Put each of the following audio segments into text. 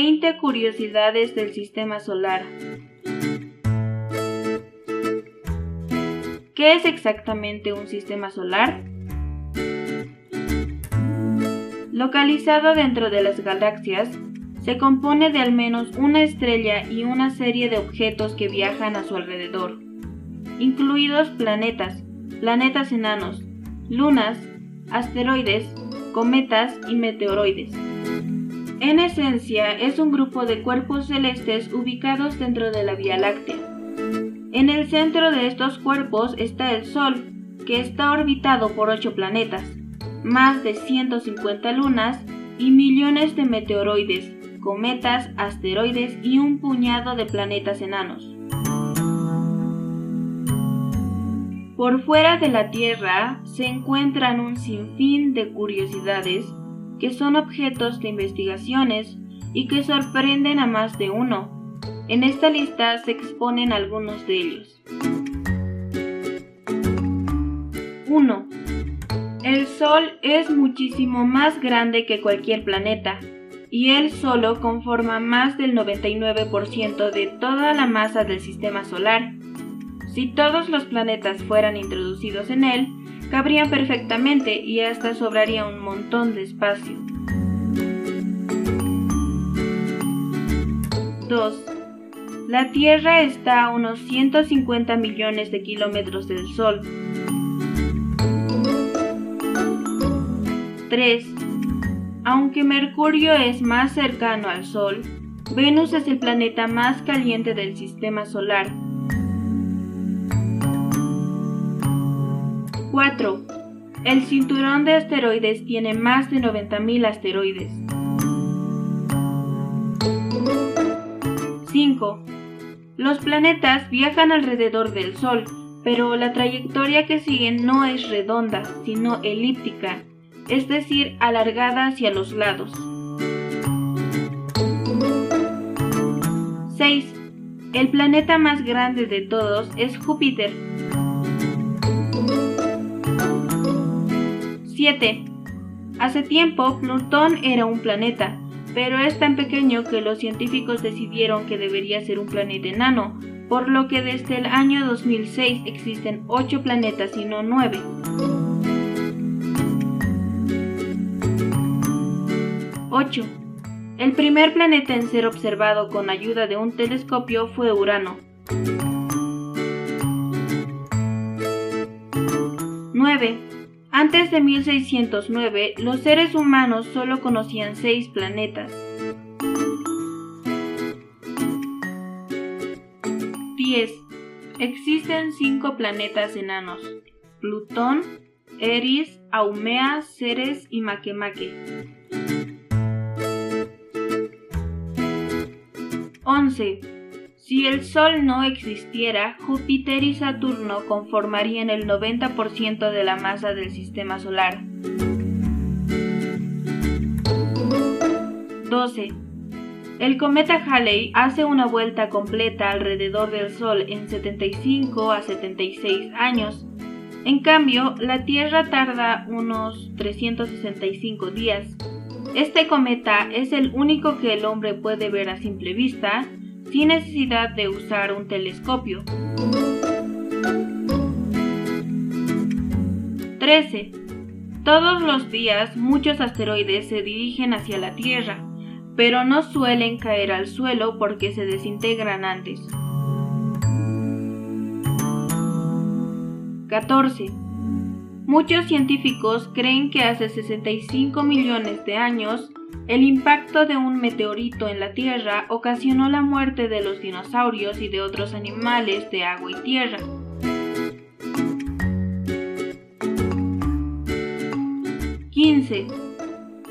20 curiosidades del sistema solar. ¿Qué es exactamente un sistema solar? Localizado dentro de las galaxias, se compone de al menos una estrella y una serie de objetos que viajan a su alrededor, incluidos planetas, planetas enanos, lunas, asteroides, cometas y meteoroides. En esencia, es un grupo de cuerpos celestes ubicados dentro de la Vía Láctea. En el centro de estos cuerpos está el Sol, que está orbitado por ocho planetas, más de 150 lunas y millones de meteoroides, cometas, asteroides y un puñado de planetas enanos. Por fuera de la Tierra se encuentran un sinfín de curiosidades que son objetos de investigaciones y que sorprenden a más de uno. En esta lista se exponen algunos de ellos. 1. El Sol es muchísimo más grande que cualquier planeta, y él solo conforma más del 99% de toda la masa del sistema solar. Si todos los planetas fueran introducidos en él, cabrían perfectamente y hasta sobraría un montón de espacio. 2. La Tierra está a unos 150 millones de kilómetros del Sol. 3. Aunque Mercurio es más cercano al Sol, Venus es el planeta más caliente del sistema solar 4. El cinturón de asteroides tiene más de 90.000 asteroides. 5. Los planetas viajan alrededor del Sol, pero la trayectoria que siguen no es redonda, sino elíptica, es decir, alargada hacia los lados. 6. El planeta más grande de todos es Júpiter, 7. Hace tiempo, Plutón era un planeta, pero es tan pequeño que los científicos decidieron que debería ser un planeta enano, por lo que desde el año 2006 existen 8 planetas y no 9. 8. El primer planeta en ser observado con ayuda de un telescopio fue Urano. Antes de 1609, los seres humanos solo conocían seis planetas. 10. Existen cinco planetas enanos: Plutón, Eris, Haumea, Ceres y Makemake. 11. Si el Sol no existiera, Júpiter y Saturno conformarían el 90% de la masa del sistema solar. 12. El cometa Halley hace una vuelta completa alrededor del Sol en 75 a 76 años. En cambio, la Tierra tarda unos 365 días. Este cometa es el único que el hombre puede ver a simple vista sin necesidad de usar un telescopio. 13. Todos los días muchos asteroides se dirigen hacia la Tierra, pero no suelen caer al suelo porque se desintegran antes. 14. Muchos científicos creen que hace 65 millones de años el impacto de un meteorito en la Tierra ocasionó la muerte de los dinosaurios y de otros animales de agua y tierra. ¡15!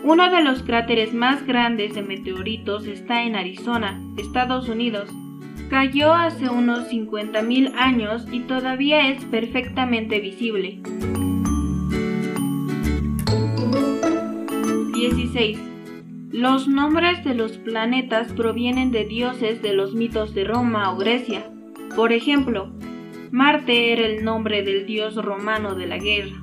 Uno de los cráteres más grandes de meteoritos está en Arizona, Estados Unidos. Cayó hace unos 50.000 años y todavía es perfectamente visible. 16. Los nombres de los planetas provienen de dioses de los mitos de Roma o Grecia. Por ejemplo, Marte era el nombre del dios romano de la guerra.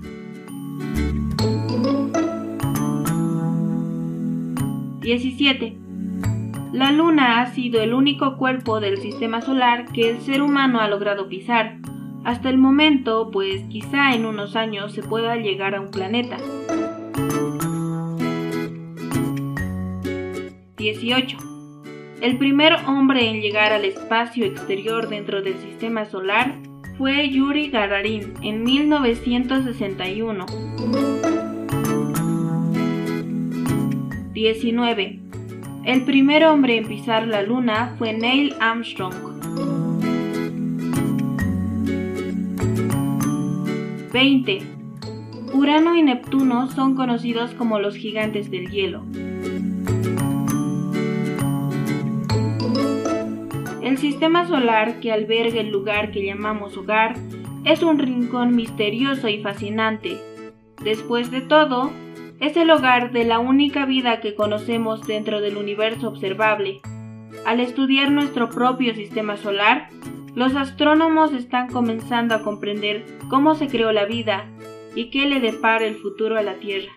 ...17... La Luna ha sido el único cuerpo del sistema solar que el ser humano ha logrado pisar. Hasta el momento, pues quizá en unos años se pueda llegar a un planeta. 18. El primer hombre en llegar al espacio exterior dentro del sistema solar fue Yuri Gagarin en 1961. 19. El primer hombre en pisar la luna fue Neil Armstrong. 20. Urano y Neptuno son conocidos como los gigantes del hielo. El sistema solar que alberga el lugar que llamamos hogar es un rincón misterioso y fascinante. Después de todo, es el hogar de la única vida que conocemos dentro del universo observable. Al estudiar nuestro propio sistema solar, los astrónomos están comenzando a comprender cómo se creó la vida y qué le depara el futuro a la Tierra.